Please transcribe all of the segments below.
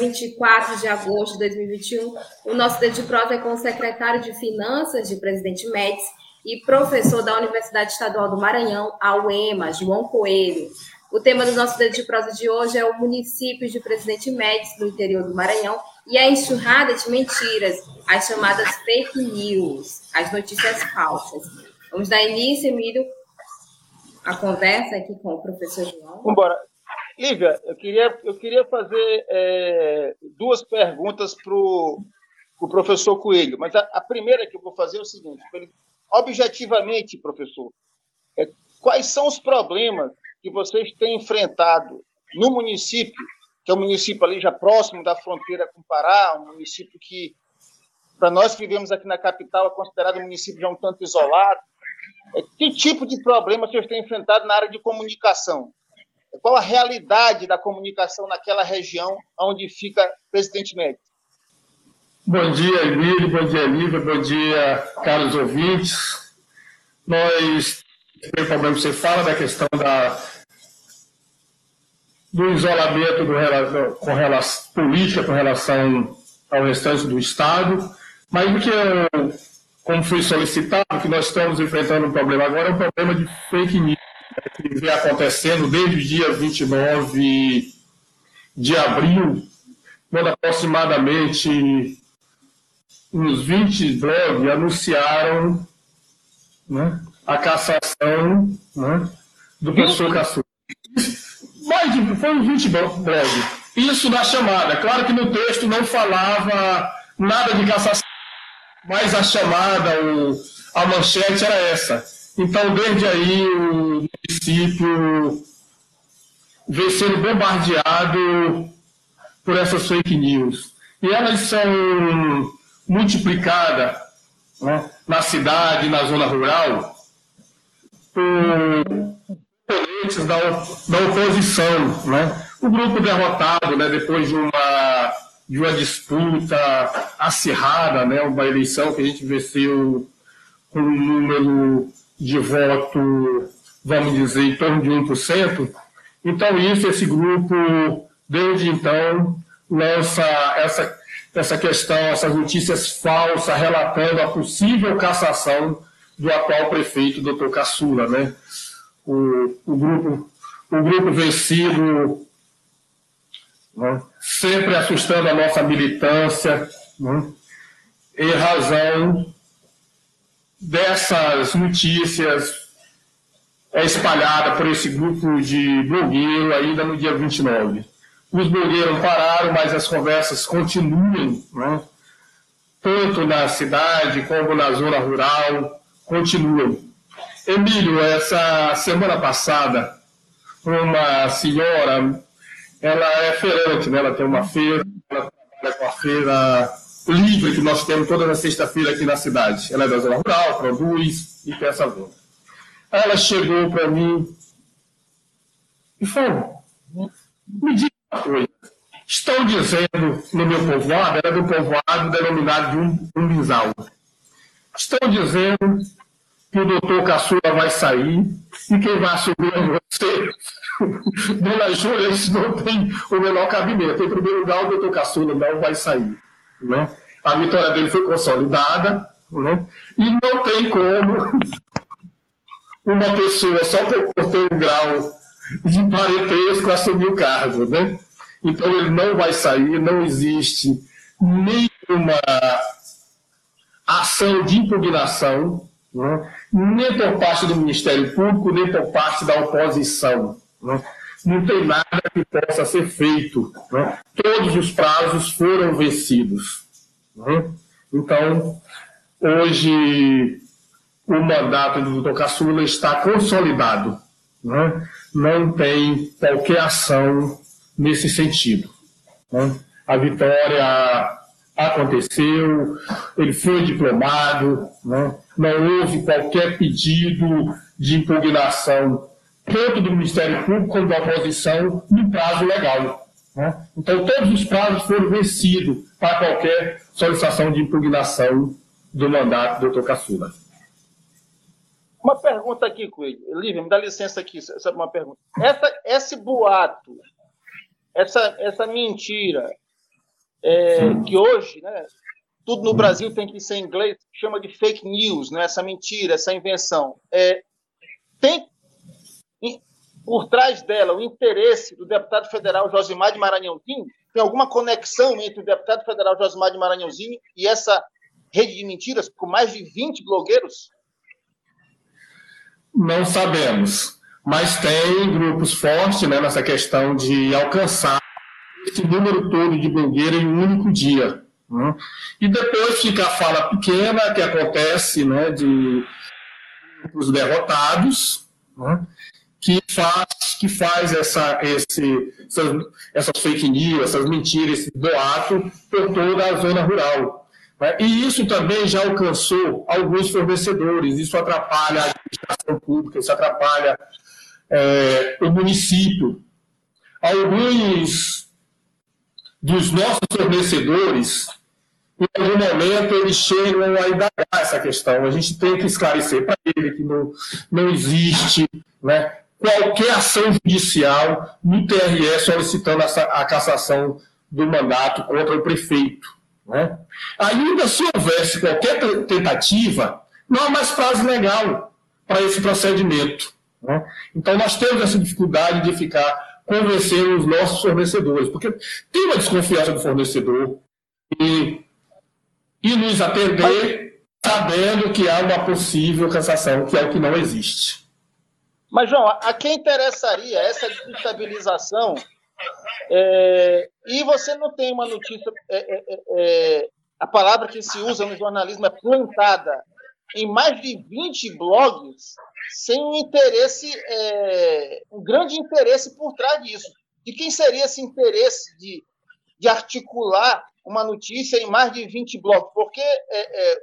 24 de agosto de 2021, o nosso Dedo de Prosa é com o secretário de Finanças de Presidente Médici e professor da Universidade Estadual do Maranhão, a UEMA, João Coelho. O tema do nosso Dedo de Prosa de hoje é o município de Presidente Médici, no interior do Maranhão, e a enxurrada de mentiras, as chamadas fake news, as notícias falsas. Vamos dar início, Emílio, a conversa aqui com o professor João. Vamos embora. Lívia, eu queria, eu queria fazer é, duas perguntas para o pro professor Coelho, mas a, a, primeira que eu vou fazer é o seguinte: objetivamente, professor, é, quais são os problemas que vocês têm enfrentado no município, que é um município ali já próximo da fronteira com o Pará, um município que, para nós que vivemos aqui na capital, é considerado um município já um tanto isolado. É, que tipo de problema vocês têm enfrentado na área de comunicação? Qual a realidade da comunicação naquela região onde fica Presidente Médici? Bom dia, Emílio, bom dia, Lívia, bom dia, caros ouvintes. Nós, tem problema, você fala da questão da, do isolamento do, com relação, política com relação ao restante do Estado, mas o que eu, como foi solicitado, que nós estamos enfrentando um problema agora é um problema de fake news que vem acontecendo desde o dia 29 de abril, quando aproximadamente uns 20 blogs anunciaram né, a cassação né, do professor Caçu. Mais de, foi uns 20 blogs. Isso na chamada. Claro que no texto não falava nada de cassação, mas a chamada, o, a manchete era essa então, desde aí, o município vem sendo bombardeado por essas fake news. E elas são multiplicadas né, na cidade, na zona rural, por oponentes da, da oposição. Né? O grupo derrotado, né, depois de uma, de uma disputa acirrada, né, uma eleição que a gente venceu com um número de voto, vamos dizer, em torno de 1%. Então, isso, esse grupo, desde então, lança essa, essa questão, essas notícias falsas relatando a possível cassação do atual prefeito, doutor Caçula, né? O, o, grupo, o grupo vencido, né? sempre assustando a nossa militância, né? em razão dessas notícias é espalhada por esse grupo de blogueiros ainda no dia 29. Os blogueiros pararam, mas as conversas continuam, né? tanto na cidade como na zona rural, continuam. Emílio, essa semana passada, uma senhora, ela é feirante, né? ela tem uma feira, ela trabalha com a feira livre que nós temos toda na sexta-feira aqui na cidade. Ela é da zona rural, produz e peça venda. Ela chegou para mim e falou: me diga uma coisa. Estão dizendo no meu povoado, era do povoado denominado de um, umbizal. Estão dizendo que o doutor Caçula vai sair e quem vai assumir é você. Dona Júlia, isso não tem o menor cabimento. Em primeiro lugar, o doutor Caçula não vai sair. Né? A vitória dele foi consolidada, né? e não tem como uma pessoa só por ter um grau de parentesco assumir o cargo. Né? Então ele não vai sair, não existe nenhuma ação de impugnação, né? nem por parte do Ministério Público, nem por parte da oposição. Né? não tem nada que possa ser feito. Né? Todos os prazos foram vencidos. Né? Então, hoje, o mandato do doutor Caçula está consolidado. né, não tem qualquer ação nesse sentido. Né? A vitória aconteceu, ele foi diplomado, né? não houve qualquer pedido de impugnação, tanto do Ministério Público como da oposição, no prazo legal. Né? Então, todos os prazos foram vencidos para qualquer solicitação de impugnação do mandato do doutor Caçula. Uma pergunta aqui, Coelho. Lívia, me dá licença aqui, é uma pergunta. Essa, esse boato, essa, essa mentira, é, que hoje, né, tudo no Brasil tem que ser em inglês, chama de fake news, né, essa mentira, essa invenção. É, tem por trás dela o interesse do deputado federal Josimar de Maranhãozinho? Tem alguma conexão entre o deputado federal Josimar de Maranhãozinho e essa rede de mentiras com mais de 20 blogueiros? Não sabemos, mas tem grupos fortes né, nessa questão de alcançar esse número todo de blogueiros em um único dia. Né? E depois fica a fala pequena que acontece né, de os derrotados, né, que faz, que faz essa, esse, essas, essas fake news, essas mentiras, esse boato por toda a zona rural. Né? E isso também já alcançou alguns fornecedores, isso atrapalha a administração pública, isso atrapalha é, o município. Alguns dos nossos fornecedores, em algum momento, eles chegam a indagar essa questão. A gente tem que esclarecer para ele que não, não existe né, qualquer ação judicial no TRE solicitando a, a cassação do mandato contra o prefeito. Né? Ainda se houvesse qualquer tentativa, não há mais prazo legal para esse procedimento. Né? Então, nós temos essa dificuldade de ficar convencendo os nossos fornecedores, porque tem uma desconfiança do fornecedor e, e nos atender sabendo que há uma possível cassação, que é o que não existe. Mas, João, a quem interessaria essa desestabilização é, e você não tem uma notícia. É, é, é, é, a palavra que se usa no jornalismo é plantada em mais de 20 blogs, sem um interesse, é, um grande interesse por trás disso. De quem seria esse interesse de, de articular uma notícia em mais de 20 blogs? Porque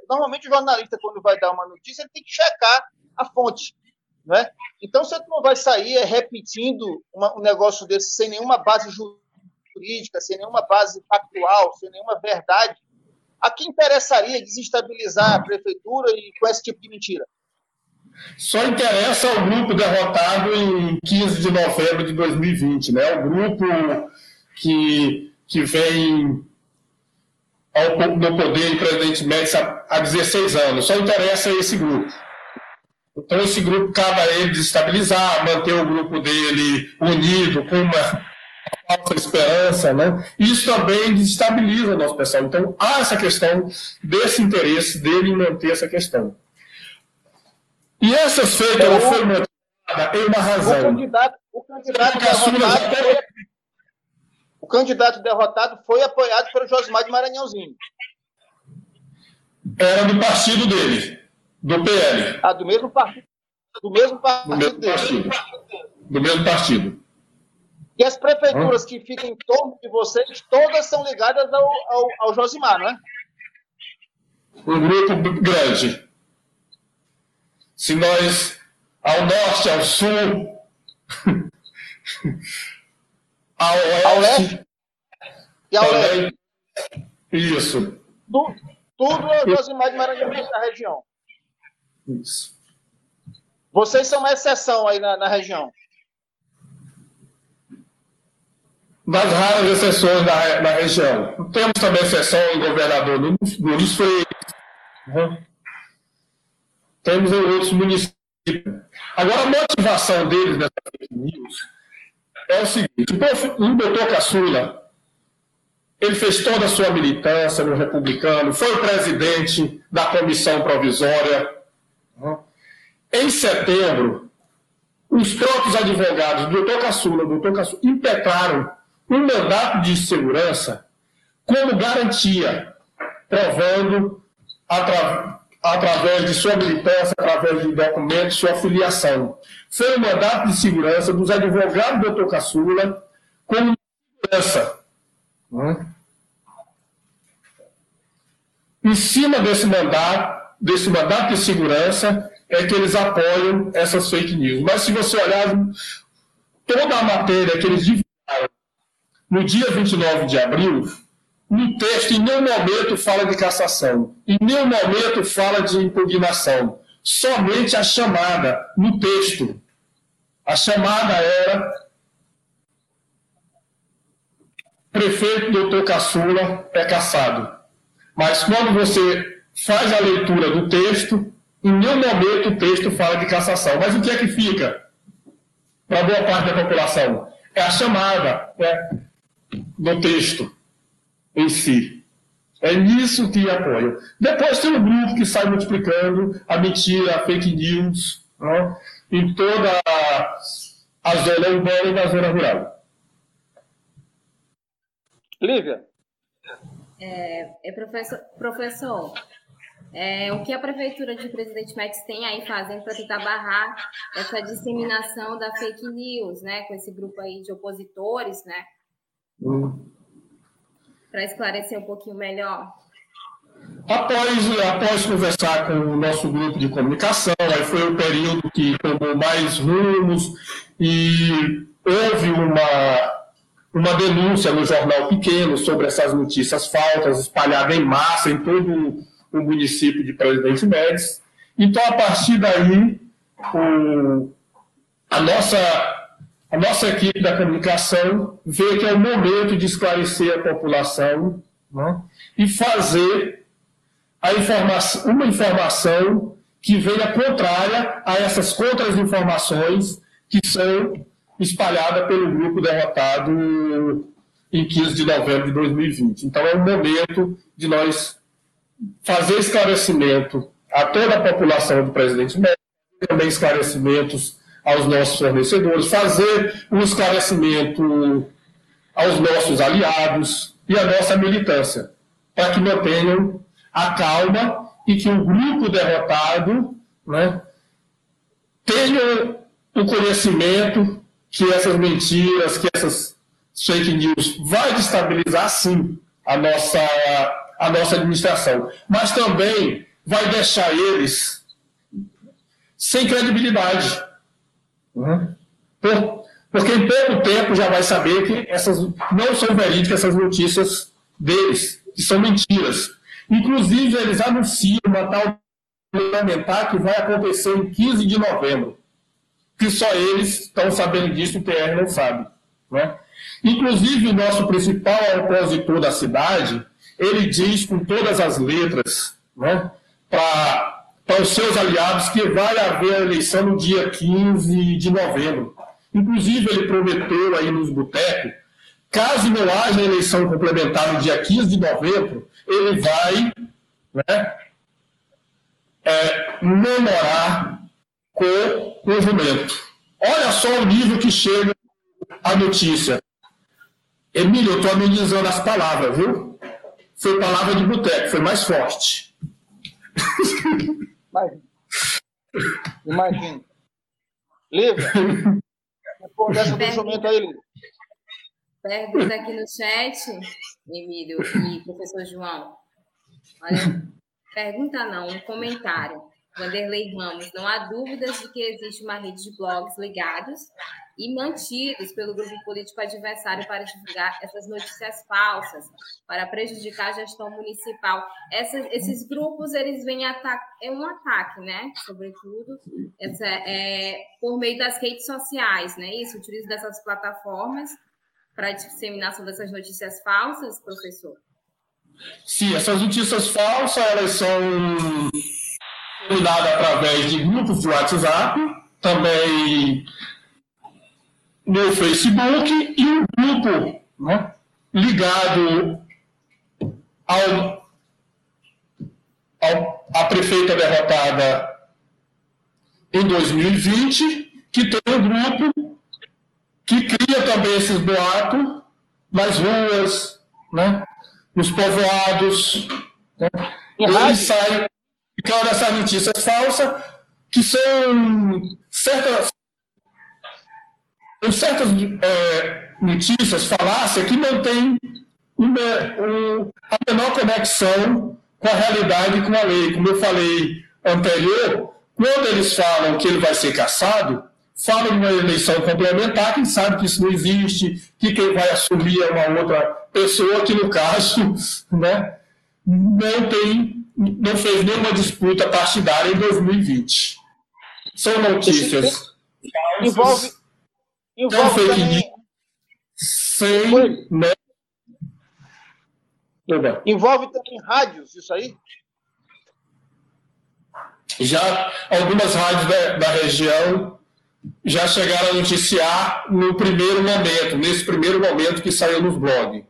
normalmente o jornalista, quando vai dar uma notícia, ele tem que checar a fonte. Né? Então, você não vai sair repetindo uma, um negócio desse sem nenhuma base jurídica, sem nenhuma base factual, sem nenhuma verdade. A quem interessaria desestabilizar a prefeitura e com esse tipo de mentira? Só interessa ao grupo derrotado em 15 de novembro de 2020, né? O grupo que, que vem ao, no poder presidente Médici há, há 16 anos. Só interessa esse grupo. Então, esse grupo cabe a ele desestabilizar, manter o grupo dele unido, com uma falsa esperança, né? Isso também desestabiliza o nosso pessoal. Então, há essa questão desse interesse dele em manter essa questão. E essas feitas não foram motivadas em uma razão. O candidato, o candidato derrotado foi, o candidato derrotado foi apoiado pelo Josimar de Maranhãozinho. Era do partido dele. Do PL. Ah, do mesmo partido. Do mesmo partido. Do mesmo partido. Do mesmo partido. E as prefeituras que ficam em torno de vocês, todas são ligadas ao, ao, ao Josimar, não é? Um grupo grande. Se nós, ao norte, ao sul, ao oeste, ao leste e ao leste. Isso. Tudo, tudo é o Josimar de Maranhão da região. Isso. Vocês são uma exceção aí na, na região. Das raras exceções da, da região. Temos também exceção em governador Nunes Freire. Uhum. Temos em outros municípios. Agora, a motivação deles nessa fake news é o seguinte: o doutor Caçula, ele fez toda a sua militância no republicano, foi presidente da comissão provisória em setembro, os próprios advogados, o doutor Caçula, o doutor Caçula, impetraram um mandato de segurança como garantia, provando atra, através de sua militância, através de documentos, sua filiação. foi o mandato de segurança dos advogados do doutor Caçula como segurança. Né? Em cima desse mandato, desse mandato de segurança, é que eles apoiam essas fake news. Mas se você olhar toda a matéria que eles divulgaram no dia 29 de abril, no texto em nenhum momento fala de cassação, em nenhum momento fala de impugnação, somente a chamada no texto. A chamada era prefeito doutor Caçula é caçado. Mas quando você faz a leitura do texto, em nenhum momento o texto fala de cassação. Mas o que é que fica para boa parte da população? É a chamada né, no texto em si. É nisso que apoio. Depois tem um grupo que sai multiplicando a mentira, a fake news, né, em toda a zona urbana e na zona rural. Lívia. É, é professor, professor é, o que a prefeitura de Presidente Médici tem aí fazendo para tentar barrar essa disseminação da fake news, né, com esse grupo aí de opositores, né? Hum. Para esclarecer um pouquinho melhor. Após, após conversar com o nosso grupo de comunicação, aí foi o período que tomou mais rumos e houve uma, uma denúncia no jornal pequeno sobre essas notícias falsas espalhadas em massa em todo o município de Presidente Médici. Então, a partir daí, o, a, nossa, a nossa equipe da comunicação vê que é o momento de esclarecer a população né, e fazer uma informação que venha contrária a essas contra-informações que são espalhadas pelo grupo derrotado em 15 de novembro de 2020. Então, é o momento de nós fazer esclarecimento a toda a população do presidente Médici, também esclarecimentos aos nossos fornecedores, fazer um esclarecimento aos nossos aliados e à nossa militância, para que mantenham a calma e que o grupo derrotado né, tenha o conhecimento que essas mentiras, que essas fake news vai destabilizar sim a nossa a nossa administração, mas também vai deixar eles sem credibilidade. Por, porque em pouco tempo já vai saber que essas não são verídicas essas notícias deles, que são mentiras. Inclusive, eles anunciam uma tal parlamentar que vai acontecer em 15 de novembro. Que só eles estão sabendo disso, o TR não sabe. Né? Inclusive, o nosso principal opositor da cidade, ele diz com todas as letras né, para os seus aliados que vai haver a eleição no dia 15 de novembro. Inclusive, ele prometeu aí nos botecos, caso não haja eleição complementar no dia 15 de novembro, ele vai né, é, com o jumento. Olha só o nível que chega a notícia. Emílio, eu estou amenizando as palavras, viu? foi palavra de boteco, foi mais forte. Imagina. Imagina. Lívia, responde essa pensamento aí, Lívia. Pergunta aqui no chat, Emílio e professor João. Olha, pergunta não, um comentário. Vanderlei Ramos, não há dúvidas de que existe uma rede de blogs ligados e mantidos pelo grupo político adversário para divulgar essas notícias falsas, para prejudicar a gestão municipal. Essas, esses grupos, eles vêm ataque, é um ataque, né? Sobretudo, essa, é, por meio das redes sociais, né? Isso, utiliza dessas plataformas para a disseminação dessas notícias falsas, professor? Sim, essas notícias falsas, elas são disseminadas através de grupos de WhatsApp, também no Facebook e um grupo né, ligado ao, ao, à prefeita derrotada em 2020, que tem um grupo que cria também esses boatos nas ruas, né, nos povoados. Né, eles saem ficando essas notícias falsas, que são certas em certas é, notícias, falácia que não tem uma, um, a menor conexão com a realidade e com a lei. Como eu falei anterior, quando eles falam que ele vai ser caçado, falam de uma eleição complementar, quem sabe que isso não existe, que quem vai assumir é uma outra pessoa, que no caso né, não, tem, não fez nenhuma disputa partidária em 2020. São notícias. Envolve, envolve fake também... sem. Né? Envolve também rádios, isso aí? Já algumas rádios da, da região já chegaram a noticiar no primeiro momento, nesse primeiro momento que saiu nos blogs.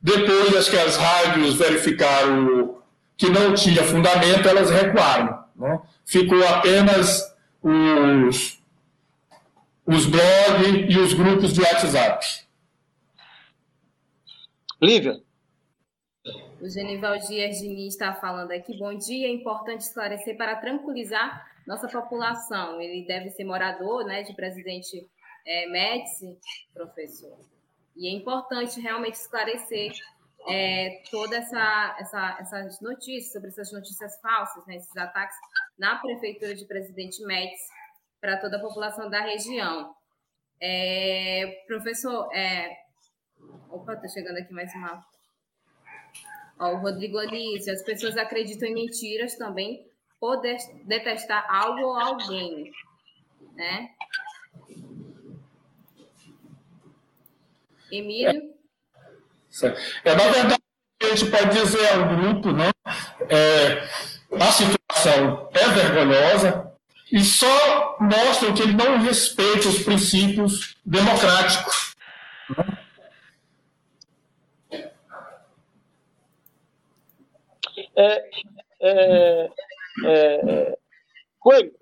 Depois, acho que as rádios verificaram que não tinha fundamento, elas recuaram. Né? Ficou apenas os, os blogs e os grupos de WhatsApp. Lívia. O Genival Dias Diniz está falando aqui. Bom dia, é importante esclarecer para tranquilizar nossa população. Ele deve ser morador né, de presidente é, Médici, professor. E é importante realmente esclarecer é, toda essa, essa, essas notícias, sobre essas notícias falsas, né, esses ataques na prefeitura de Presidente Médici para toda a população da região. É, professor, é... opa, está chegando aqui mais uma. Ó, o Rodrigo Alício, as pessoas acreditam em mentiras também por detestar algo ou alguém, né? Emílio? É, na verdade, a gente pode dizer ao grupo, né? É, a situação é vergonhosa e só mostra que ele não respeita os princípios democráticos. É, é, é, Coelho,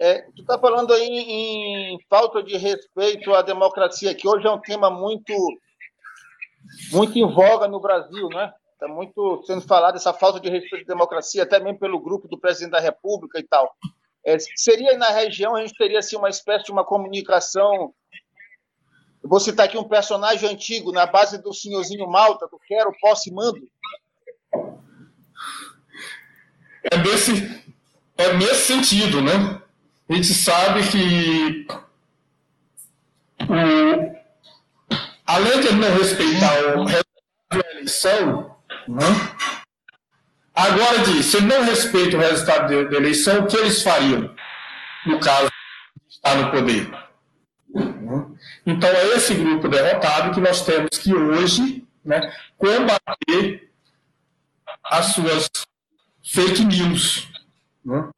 é, tu está falando aí em, falta de respeito à democracia, que hoje é um tema muito, muito em voga no Brasil, né? Está muito sendo falado essa falta de respeito à democracia, até mesmo pelo grupo do presidente da República e tal. É, seria na região, a gente teria assim, uma espécie de uma comunicação. Eu vou citar aqui um personagem antigo, na base do senhorzinho Malta, do Quero, Posse e Mando. É é nesse sentido, né? A gente sabe que além de não respeitar o resultado da eleição, né? Agora diz, se não respeita o resultado da eleição, o que eles fariam no caso de estar no poder? Então é esse grupo derrotado que nós temos que hoje né, combater as suas fake news. Né?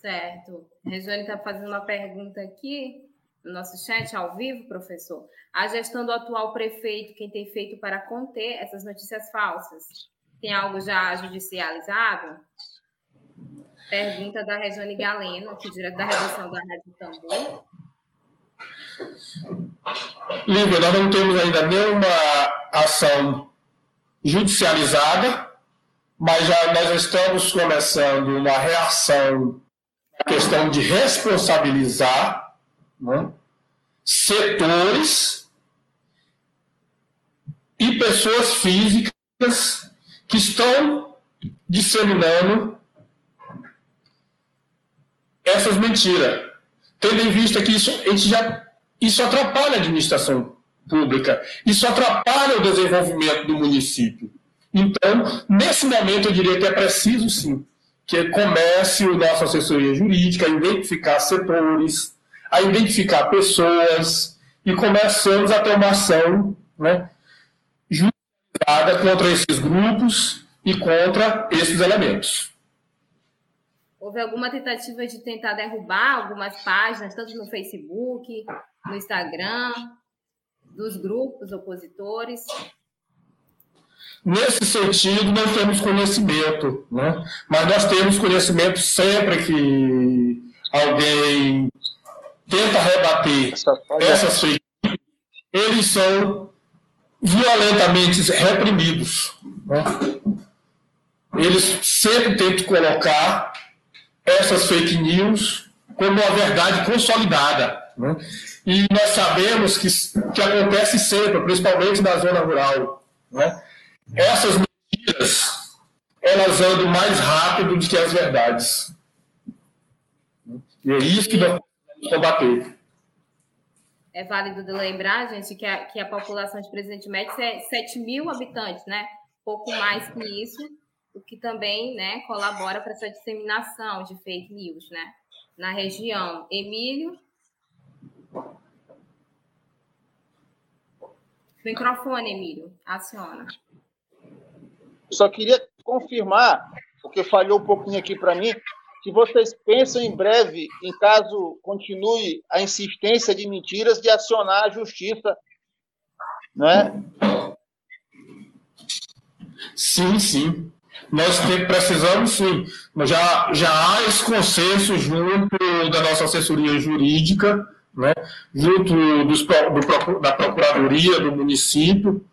Certo. Regiane está fazendo uma pergunta aqui no nosso chat ao vivo, professor. A gestão do atual prefeito, quem tem feito para conter essas notícias falsas? Tem algo já judicializado? Pergunta da Regiane Galeno, aqui direto da redação da Rádio Tambor. Lívia, nós não temos ainda nenhuma ação judicializada, mas já nós estamos começando uma reação à questão de responsabilizar né, setores e pessoas físicas que estão disseminando essas mentiras. Tendo em vista que isso, a gente já, isso atrapalha a administração pública, isso atrapalha o desenvolvimento do município. Então, nesse momento, eu diria que é preciso, sim, que comece a nossa assessoria jurídica identificar setores, a identificar pessoas e começamos a ter uma ação né, justificada contra esses grupos e contra esses elementos. Houve alguma tentativa de tentar derrubar algumas páginas, tanto no Facebook, no Instagram, dos grupos opositores? Nesse sentido, não temos conhecimento, né? mas nós temos conhecimento sempre que alguém tenta rebater essas fake eles são violentamente reprimidos. Né? Eles sempre tentam colocar essas fake news como uma verdade consolidada. Né? E nós sabemos que, que acontece sempre, principalmente na zona rural. Né? Essas mentiras, elas andam mais rápido do que as verdades. E é isso que nós combater. É válido lembrar, gente, que a, que a população de Presidente Médici é 7 mil habitantes, né? Pouco mais que isso, o que também né, colabora para essa disseminação de fake news, né? Na região. Emílio? Microfone, Emílio. Aciona. Só queria confirmar, porque falhou um pouquinho aqui para mim, que vocês pensam em breve, em caso continue a insistência de mentiras, de acionar a justiça, né? Sim, sim. Nós precisamos, sim. Já, já há esse consenso junto da nossa assessoria jurídica, né? junto dos, do, da Procuradoria do município,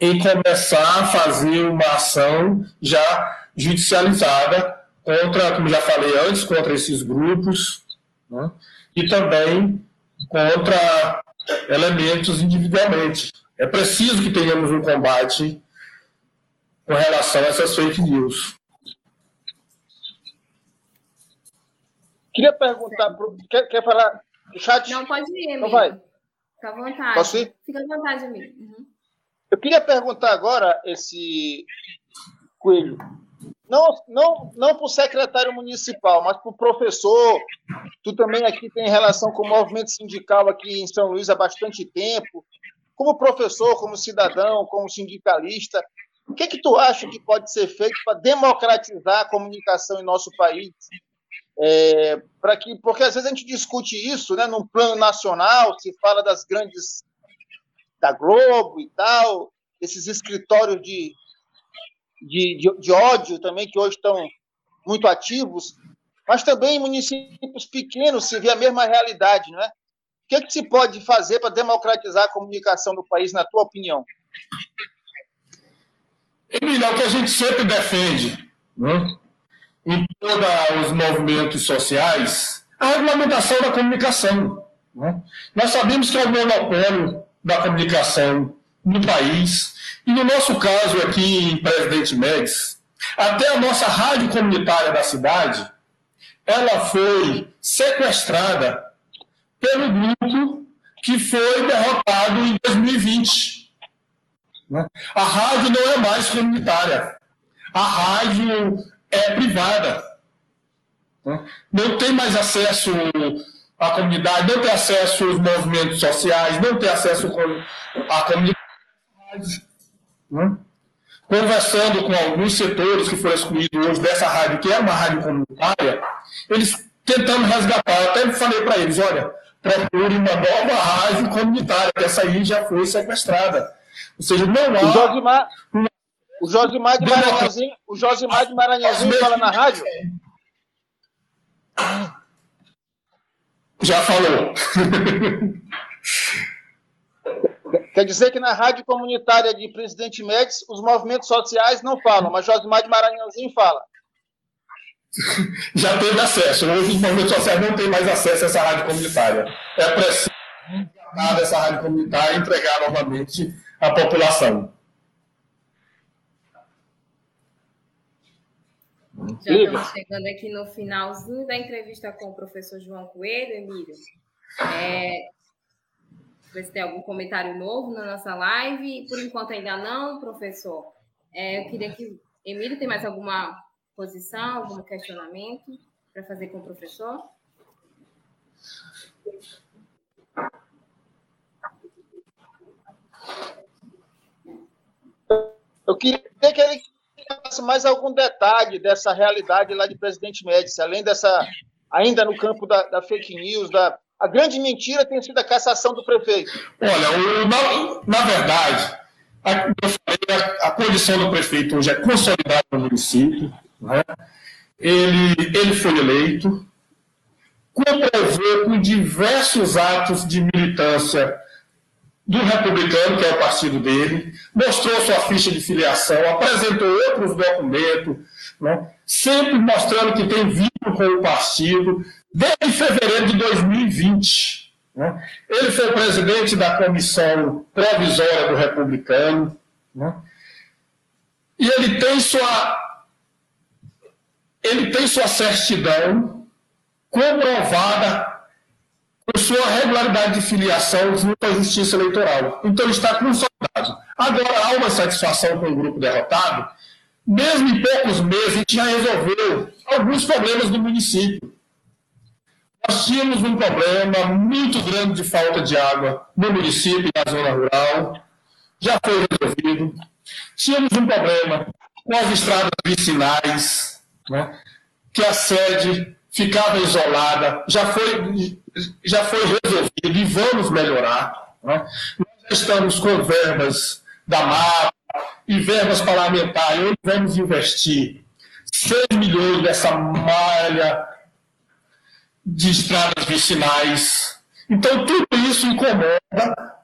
em começar a fazer uma ação já judicializada contra, como já falei antes, contra esses grupos, né? e também contra elementos individualmente. É preciso que tenhamos um combate com relação a essas fake news. Queria perguntar, pro, quer, quer falar do chat? Não, pode ir, amigo. Não vai. Fica à vontade. Posso ir? Fica à vontade, amigo. Uhum. Eu queria perguntar agora, esse Coelho, não, não, não para o secretário municipal, mas para o professor. Tu também aqui tem relação com o movimento sindical aqui em São Luís há bastante tempo. Como professor, como cidadão, como sindicalista, o que, que tu acha que pode ser feito para democratizar a comunicação em nosso país? É, para que, porque às vezes a gente discute isso, né, num plano nacional, se fala das grandes da Globo e tal, esses escritórios de, de, de, de ódio também, que hoje estão muito ativos, mas também em municípios pequenos se vê a mesma realidade, não é? O que, é que se pode fazer para democratizar a comunicação no país, na tua opinião? É o que a gente sempre defende, né? em todos os movimentos sociais, a regulamentação da comunicação. Né? Nós sabemos que é o monopólio da comunicação no país, e no nosso caso aqui em Presidente Médici, até a nossa rádio comunitária da cidade, ela foi sequestrada pelo grupo que foi derrotado em 2020. Né? A rádio não é mais comunitária. A rádio é privada. Né? Não tem mais acesso à comunidade, não tem acesso aos movimentos sociais, não tem acesso à comunidade né? conversando com alguns setores que foram excluídos hoje dessa rádio, que é uma rádio comunitária, eles tentando resgatar. Eu até falei para eles: olha, procure uma nova rádio comunitária, que essa aí já foi sequestrada. Ou seja, não há. O Josimar, o Josimar de Maranhãozinho, o Josimar de Maranhãozinho fala na rádio? Já falou. Quer dizer que na rádio comunitária de Presidente Médici, os movimentos sociais não falam, mas Josimar de Maranhãozinho fala. Já teve acesso. Hoje os movimentos sociais não têm mais acesso a essa rádio comunitária. É preciso essa rádio comunitária e entregar novamente à população. Já estamos chegando aqui no finalzinho da entrevista com o professor João Coelho, Emílio. É, ver se tem algum comentário novo na nossa live. Por enquanto ainda não, professor. É, eu queria que. Emílio, tem mais alguma posição, algum questionamento para fazer com o professor? Eu queria que ele desse mais algum detalhe dessa realidade lá de Presidente Médici, além dessa, ainda no campo da, da fake news, da, a grande mentira tem sido a cassação do prefeito. Olha, o, na, na, verdade, a, a, a, condição do prefeito hoje é consolidada no município. Né? Ele, ele foi eleito, comprovou com diversos atos de militância do republicano, que é o partido dele, mostrou sua ficha de filiação, apresentou outros documentos, né? sempre mostrando que tem vínculo com o partido desde fevereiro de 2020. Né? Ele foi presidente da comissão provisória do Republicano. Né? E ele tem sua ele tem sua certidão comprovada por sua regularidade de filiação junto à Justiça Eleitoral. Então ele está consolidado. Agora há uma satisfação com o grupo derrotado. Mesmo em poucos meses, a gente já resolveu alguns problemas do município. Nós tínhamos um problema muito grande de falta de água no município, na zona rural. Já foi resolvido. Tínhamos um problema com as estradas vicinais, né, que a sede ficava isolada, já foi, já foi resolvido e vamos melhorar. Né? Nós estamos com verbas da MAPA e verbas parlamentares, onde vamos investir 6 milhões nessa malha de estradas vicinais. Então, tudo isso incomoda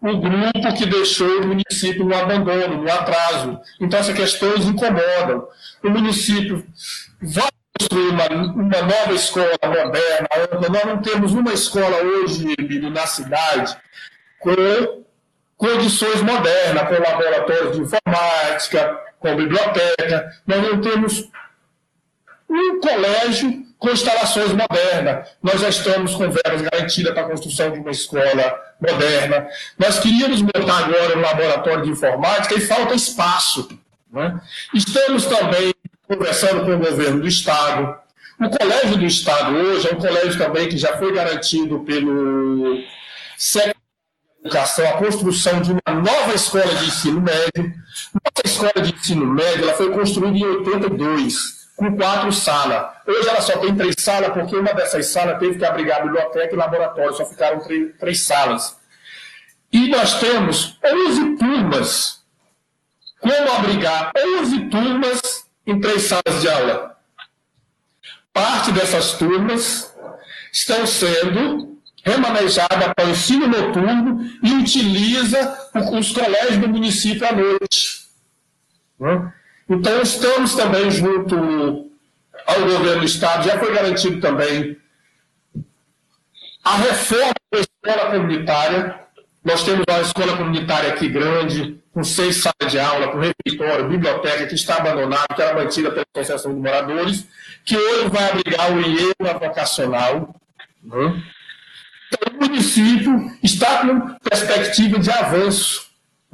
o grupo que deixou o município no abandono, no atraso. Então, essas questões incomodam. O município vai construir uma, uma nova escola moderna. Nós não temos uma escola hoje, Emílio, na cidade com condições modernas, com laboratórios de informática, com biblioteca. Nós não temos um colégio instalações modernas. Nós já estamos com verbas garantidas para a construção de uma escola moderna. Nós queríamos montar agora um laboratório de informática e falta espaço. Né? Estamos também conversando com o governo do Estado. O Colégio do Estado hoje é um colégio também que já foi garantido pelo secretário de Educação, a construção de uma nova escola de ensino médio. Nossa escola de ensino médio ela foi construída em 82, com quatro salas. Hoje ela só tem três salas, porque uma dessas salas teve que abrigar biblioteca e laboratório, só ficaram três, três salas. E nós temos 11 turmas. Como abrigar 11 turmas em três salas de aula. Parte dessas turmas estão sendo remanejadas para o ensino noturno e utiliza os colégios do município à noite. Né? Então, estamos também junto ao governo do Estado, já foi garantido também a reforma da escola comunitária. Nós temos uma escola comunitária aqui grande, com seis salas de aula, com refeitório, biblioteca, que está abandonada, que era mantida pela Associação de Moradores, que hoje vai abrigar o IEMA vocacional. Né? Então, o município está com perspectiva de avanço.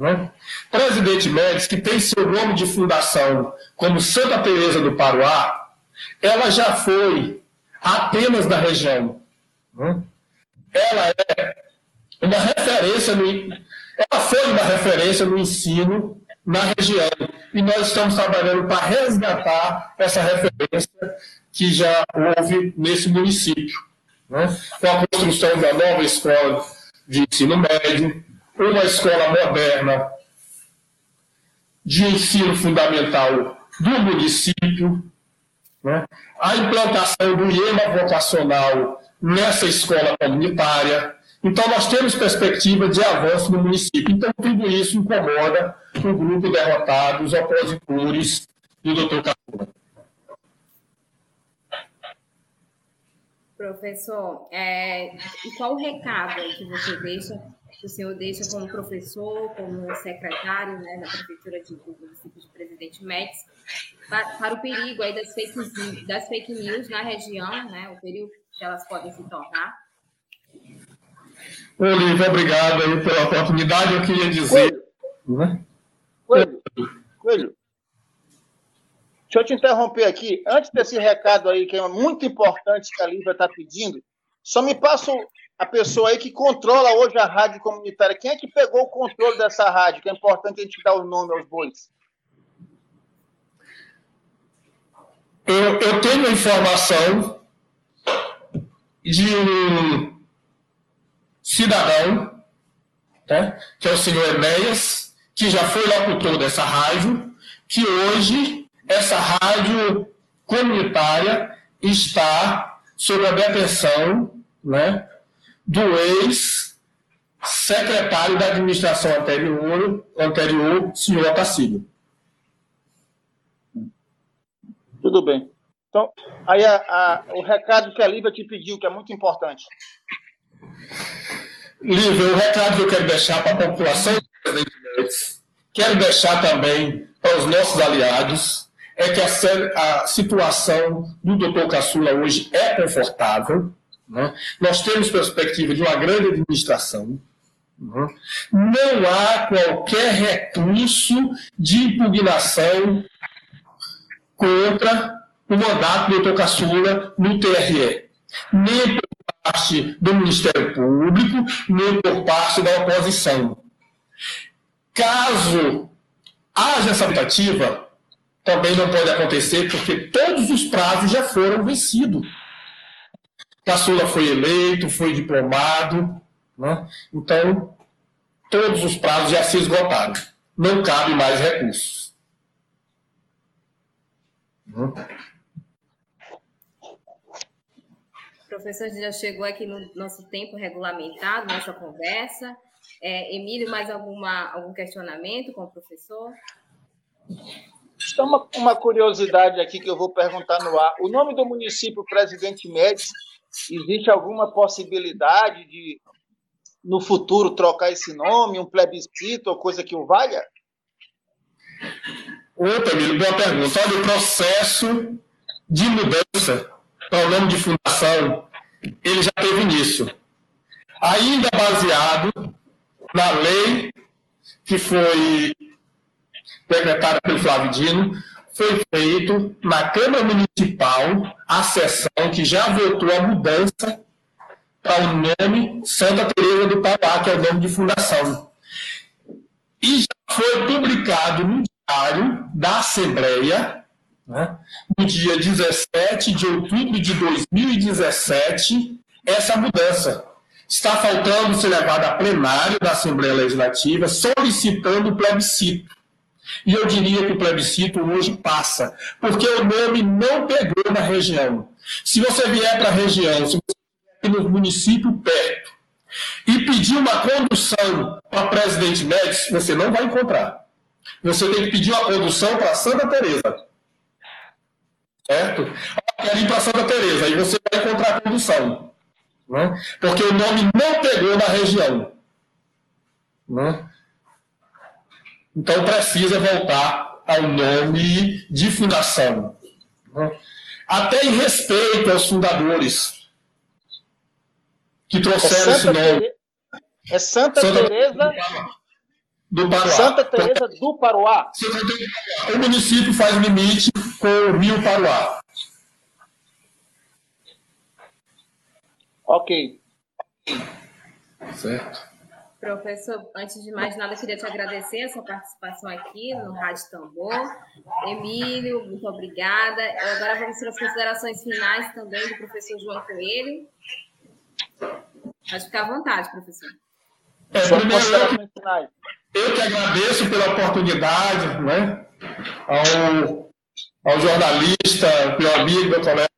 Né? Presidente Médici, que tem seu nome de fundação como Santa Teresa do Paruá, ela já foi apenas da região. Né? Ela é uma referência no, ela foi uma referência no ensino na região. E nós estamos trabalhando para resgatar essa referência que já houve nesse município. Né? Com a construção da nova escola de ensino médio, uma escola moderna de ensino fundamental do município, né? a implantação do IEMA vocacional nessa escola comunitária, então, nós temos perspectiva de avanço no município. Então, tudo isso incomoda o grupo derrotado, os opositores do doutor Casula. Professor, é, e qual o recado que você deixa, que o senhor deixa como professor, como secretário né, da Prefeitura de, do município de Presidente Médici, para, para, o perigo aí das fake, das fake news na região, né, o perigo que elas podem se tornar? Olívio, obrigado aí pela oportunidade. Eu queria dizer. Coelho. Né? Coelho. Coelho. Deixa eu te interromper aqui. Antes desse recado aí, que é muito importante que a Lívia está pedindo, só me passa a pessoa aí que controla hoje a rádio comunitária. Quem é que pegou o controle dessa rádio? Que é importante a gente dar o nome aos bois. Eu, eu tenho informação de um cidadão, né, que é o senhor Enéas, que já foi locutor dessa rádio, que hoje essa rádio comunitária está sob a detenção né, do ex-secretário da administração anterior, anterior senhor Otacílio. Tudo bem. Então, aí a, a, o recado que a Lívia te pediu, que é muito importante. Lívia, o recado que eu quero deixar para a população quero deixar também para os nossos aliados, é que a, a situação do doutor Caçula hoje é confortável. Né? Nós temos perspectiva de uma grande administração. Né? Não há qualquer recurso de impugnação contra o mandato do doutor Caçula no TRE, nem por parte do Ministério Público, nem por parte da oposição. Caso haja essa tentativa, também não pode acontecer, porque todos os prazos já foram vencidos. Caçula foi eleito, foi diplomado, né? então todos os prazos já se esgotaram. Não cabe mais recursos. Uhum. Professor, já chegou aqui no nosso tempo regulamentado, nossa conversa. É, Emílio, mais alguma, algum questionamento com o professor? Então, uma, uma curiosidade aqui que eu vou perguntar no ar. O nome do município Presidente Médici, existe alguma possibilidade de, no futuro, trocar esse nome, um plebiscito ou coisa que o valha? Emílio, boa pergunta. Olha, o processo de mudança para o nome de fundação, ele já teve início. Ainda baseado na lei que foi decretada pelo Flávio Dino, foi feito na Câmara Municipal a sessão que já votou a mudança para o nome Santa Teresa do Pará, que é o nome de fundação. E já foi publicado no Diário da Assembleia, né, no dia 17 de outubro de 2017, essa mudança. Está faltando ser levada a plenário da Assembleia Legislativa solicitando o plebiscito. E eu diria que o plebiscito hoje passa, porque o nome não pegou na região. Se você vier para a região, se você vier no município perto, e pedir uma condução para Presidente Médici, você não vai encontrar. Você tem que pedir uma condução para Santa Teresa. Certo? Quero ir para Santa Teresa, aí você vai encontrar a condução. Né? Porque o nome não pegou na região. Né? Então precisa voltar ao nome de fundação. Né? Até em respeito aos fundadores que trouxeram é esse nome. É Santa, Santa Teresa do Paruá. Santa Teresa do Paruá. O município faz limite com o Rio Paruá. Ok. Certo. Professor, antes de mais nada, queria te agradecer a sua participação aqui no Rádio Tambor. Emílio, muito obrigada. Agora vamos para as considerações finais também do professor João Coelho. Pode ficar à vontade, professor. É, primeiro, eu, eu que agradeço pela oportunidade, né, ao, ao jornalista, meu amigo, meu colega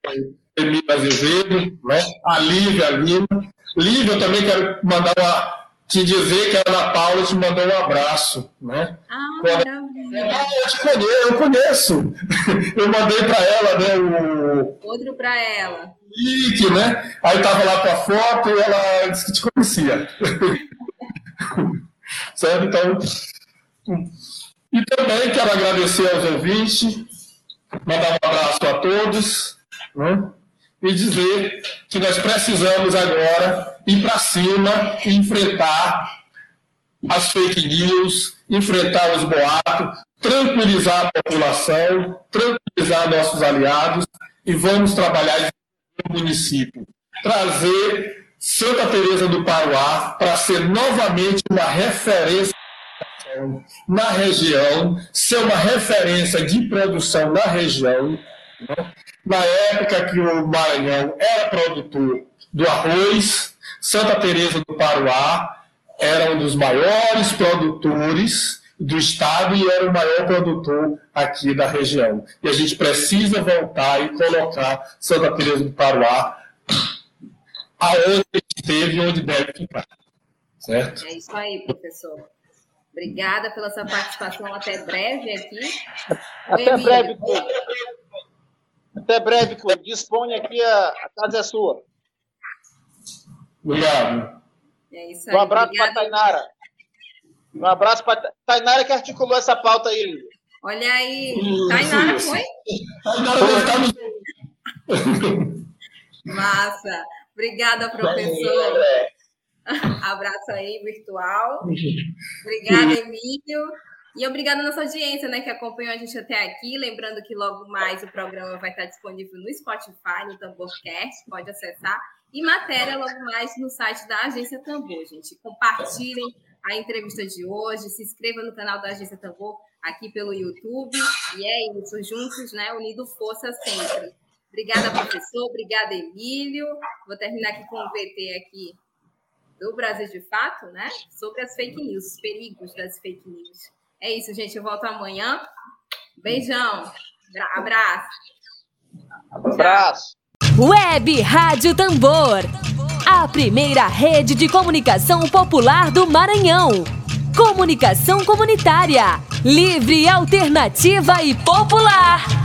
Emílio Azevedo, né, a Lívia Lima. Lívia, eu também quero mandar uma te dizer que a Ana Paula te mandou um abraço, né? Ah, maravilha. Ah, eu te conheço, eu conheço. Eu mandei para ela, né, o... Outro para ela. Link, né? Aí tava lá com a foto e ela disse que te conhecia. certo? Então... E também quero agradecer aos ouvintes, mandar um abraço a todos, né? E dizer que nós precisamos agora ir para cima e enfrentar as fake news, enfrentar os boatos, tranquilizar a população, tranquilizar nossos aliados e vamos trabalhar no município. Trazer Santa Teresa do Paruá para ser novamente uma referência na região, ser uma referência de produção na região. Né? Na época que o Maranhão era produtor do arroz, Santa Teresa do Paruá era um dos maiores produtores do estado e era o maior produtor aqui da região. E a gente precisa voltar e colocar Santa Teresa do Paruá aonde esteve e onde deve ficar. Certo? É isso aí, professor. Obrigada pela sua participação até breve aqui. Até breve. Até breve, Coelho. Dispõe aqui, a, a casa é sua. Obrigado. É isso aí. Um abraço para a Tainara. Um abraço para a Tainara que articulou essa pauta aí, Lívia. Olha aí. Tainara foi? Massa. Obrigada, professor. Abraço aí, virtual. Obrigada, Emílio. E obrigada à nossa audiência, né, que acompanhou a gente até aqui. Lembrando que logo mais o programa vai estar disponível no Spotify, no Tamborcast, pode acessar. E matéria logo mais no site da Agência Tambor, gente. Compartilhem a entrevista de hoje, se inscreva no canal da Agência Tambor aqui pelo YouTube. E é isso, juntos, né, unido força sempre. Obrigada, professor. Obrigada, Emílio. Vou terminar aqui com o VT aqui do Brasil de Fato, né? Sobre as fake news, os perigos das fake news. É isso, gente. Eu volto amanhã. Beijão. Abraço. Abraço. Web Rádio Tambor. A primeira rede de comunicação popular do Maranhão. Comunicação comunitária. Livre, alternativa e popular.